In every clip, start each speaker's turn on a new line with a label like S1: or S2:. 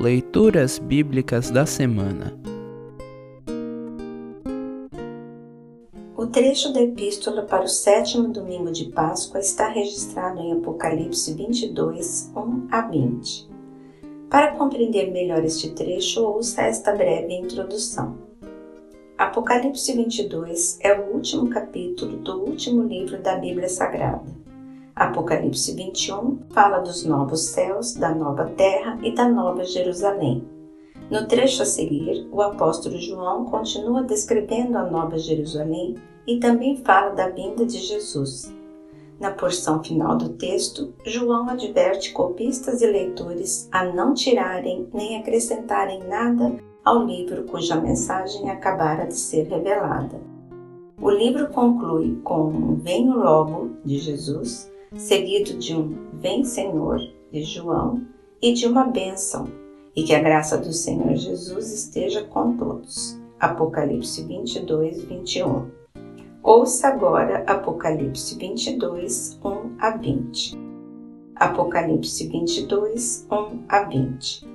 S1: Leituras Bíblicas da Semana
S2: O trecho da Epístola para o sétimo domingo de Páscoa está registrado em Apocalipse 22, 1 a 20. Para compreender melhor este trecho, ouça esta breve introdução. Apocalipse 22 é o último capítulo do último livro da Bíblia Sagrada. Apocalipse 21 fala dos novos céus, da nova terra e da nova Jerusalém. No trecho a seguir, o apóstolo João continua descrevendo a nova Jerusalém e também fala da vinda de Jesus. Na porção final do texto, João adverte copistas e leitores a não tirarem nem acrescentarem nada ao livro cuja mensagem acabara de ser revelada. O livro conclui com Venho Logo de Jesus, seguido de um Vem Senhor de João e de uma bênção, e que a graça do Senhor Jesus esteja com todos. Apocalipse 22, 21. Ouça agora Apocalipse 22, 1 a 20. Apocalipse 22, 1 a 20.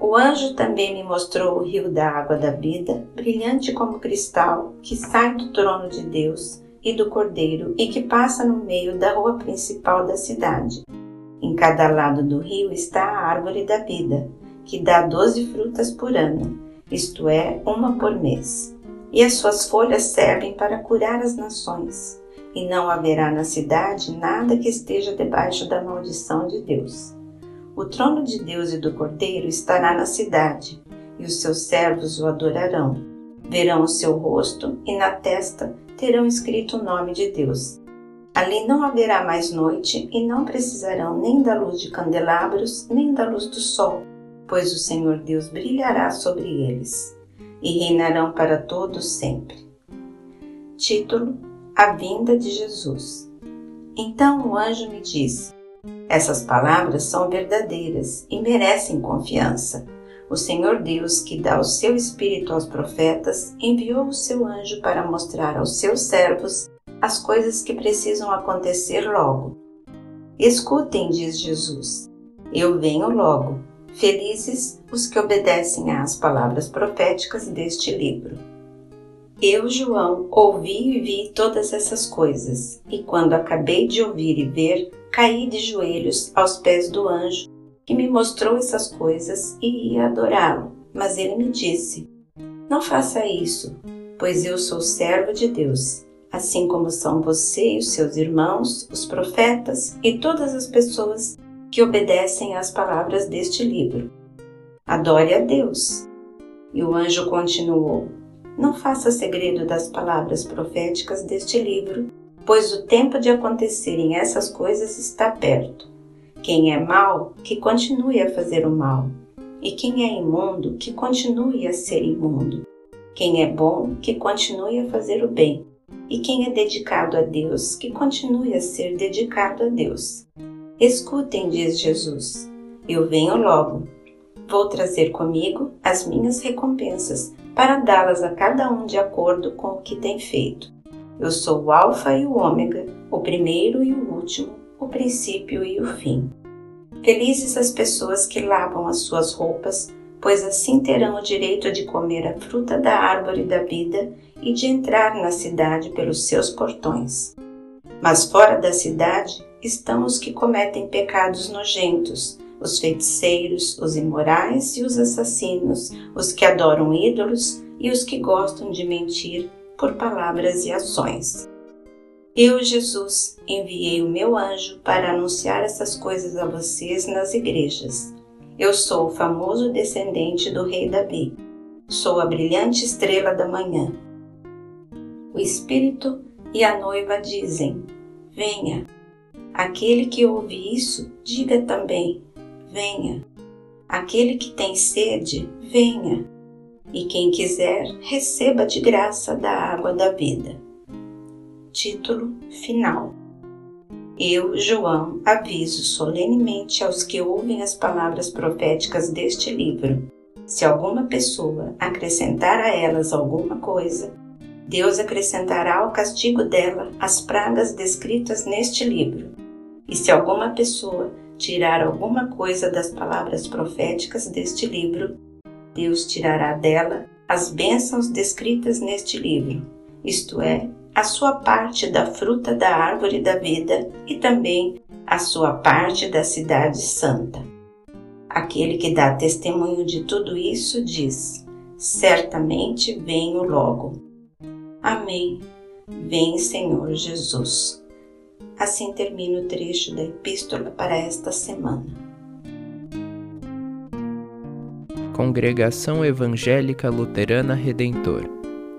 S2: O anjo também me mostrou o rio da água da vida, brilhante como cristal, que sai do trono de Deus e do cordeiro e que passa no meio da rua principal da cidade. Em cada lado do rio está a árvore da vida, que dá doze frutas por ano, isto é, uma por mês. E as suas folhas servem para curar as nações, e não haverá na cidade nada que esteja debaixo da maldição de Deus. O trono de Deus e do Cordeiro estará na cidade, e os seus servos o adorarão. Verão o seu rosto, e na testa terão escrito o nome de Deus. Ali não haverá mais noite, e não precisarão nem da luz de candelabros, nem da luz do sol, pois o Senhor Deus brilhará sobre eles, e reinarão para todos sempre. Título: A vinda de Jesus. Então o anjo me disse: essas palavras são verdadeiras e merecem confiança. O Senhor Deus, que dá o seu Espírito aos profetas, enviou o seu anjo para mostrar aos seus servos as coisas que precisam acontecer logo. Escutem, diz Jesus, eu venho logo. Felizes os que obedecem às palavras proféticas deste livro. Eu, João, ouvi e vi todas essas coisas, e quando acabei de ouvir e ver, caí de joelhos aos pés do anjo que me mostrou essas coisas e ia adorá-lo. Mas ele me disse: Não faça isso, pois eu sou servo de Deus, assim como são você e os seus irmãos, os profetas e todas as pessoas que obedecem às palavras deste livro. Adore a Deus. E o anjo continuou: Não faça segredo das palavras proféticas deste livro pois o tempo de acontecerem essas coisas está perto. Quem é mau, que continue a fazer o mal, e quem é imundo, que continue a ser imundo. Quem é bom, que continue a fazer o bem, e quem é dedicado a Deus, que continue a ser dedicado a Deus. Escutem, diz Jesus, eu venho logo. Vou trazer comigo as minhas recompensas para dá-las a cada um de acordo com o que tem feito. Eu sou o Alfa e o Ômega, o primeiro e o último, o princípio e o fim. Felizes as pessoas que lavam as suas roupas, pois assim terão o direito de comer a fruta da árvore da vida e de entrar na cidade pelos seus portões. Mas fora da cidade estão os que cometem pecados nojentos, os feiticeiros, os imorais e os assassinos, os que adoram ídolos e os que gostam de mentir por palavras e ações. Eu, Jesus, enviei o meu anjo para anunciar essas coisas a vocês nas igrejas. Eu sou o famoso descendente do rei Davi. Sou a brilhante estrela da manhã. O Espírito e a noiva dizem: Venha. Aquele que ouve isso, diga também: Venha. Aquele que tem sede, venha e quem quiser, receba de graça da água da vida. Título final. Eu, João, aviso solenemente aos que ouvem as palavras proféticas deste livro. Se alguma pessoa acrescentar a elas alguma coisa, Deus acrescentará ao castigo dela as pragas descritas neste livro. E se alguma pessoa tirar alguma coisa das palavras proféticas deste livro, Deus tirará dela as bênçãos descritas neste livro, isto é, a sua parte da fruta da árvore da vida e também a sua parte da cidade santa. Aquele que dá testemunho de tudo isso diz: Certamente venho logo. Amém. Vem, Senhor Jesus. Assim termina o trecho da epístola para esta semana.
S1: Congregação Evangélica Luterana Redentor